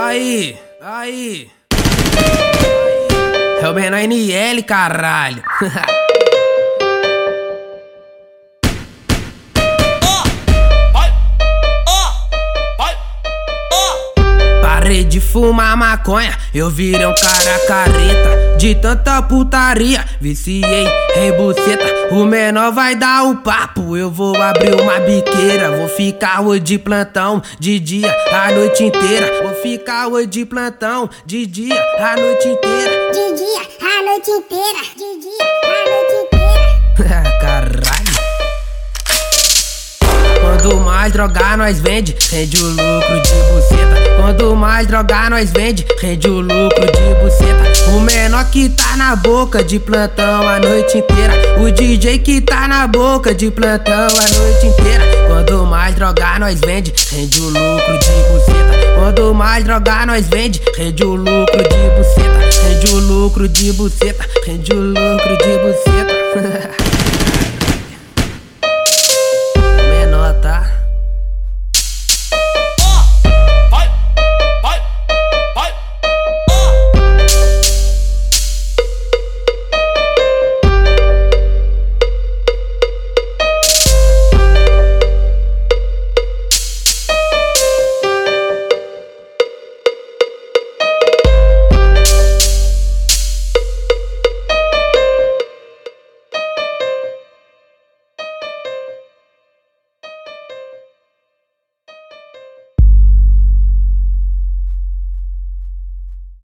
Aí, aí. O menor NL, caralho. Parei de fumar maconha, eu virei um cara careta. De tanta putaria, viciei em buceta. O menor vai dar o papo, eu vou abrir uma biqueira. Vou ficar hoje de plantão, de dia, a noite inteira. Vou ficar hoje de plantão, de dia, a noite inteira. De dia, a noite inteira. De dia, a noite inteira. Caralho. Quando mais drogar nós vende, rende o lucro de buceta. Quando mais drogar nós vende, rende o lucro de buceta. O menor que tá na boca de plantão a noite inteira. O DJ que tá na boca de plantão a noite inteira. Quando mais drogar nós vende, rende o lucro de buceta. Quando mais drogar nós vende, rende o lucro de buceta. Rende o lucro de buceta, rende o lucro de buceta. menor, tá?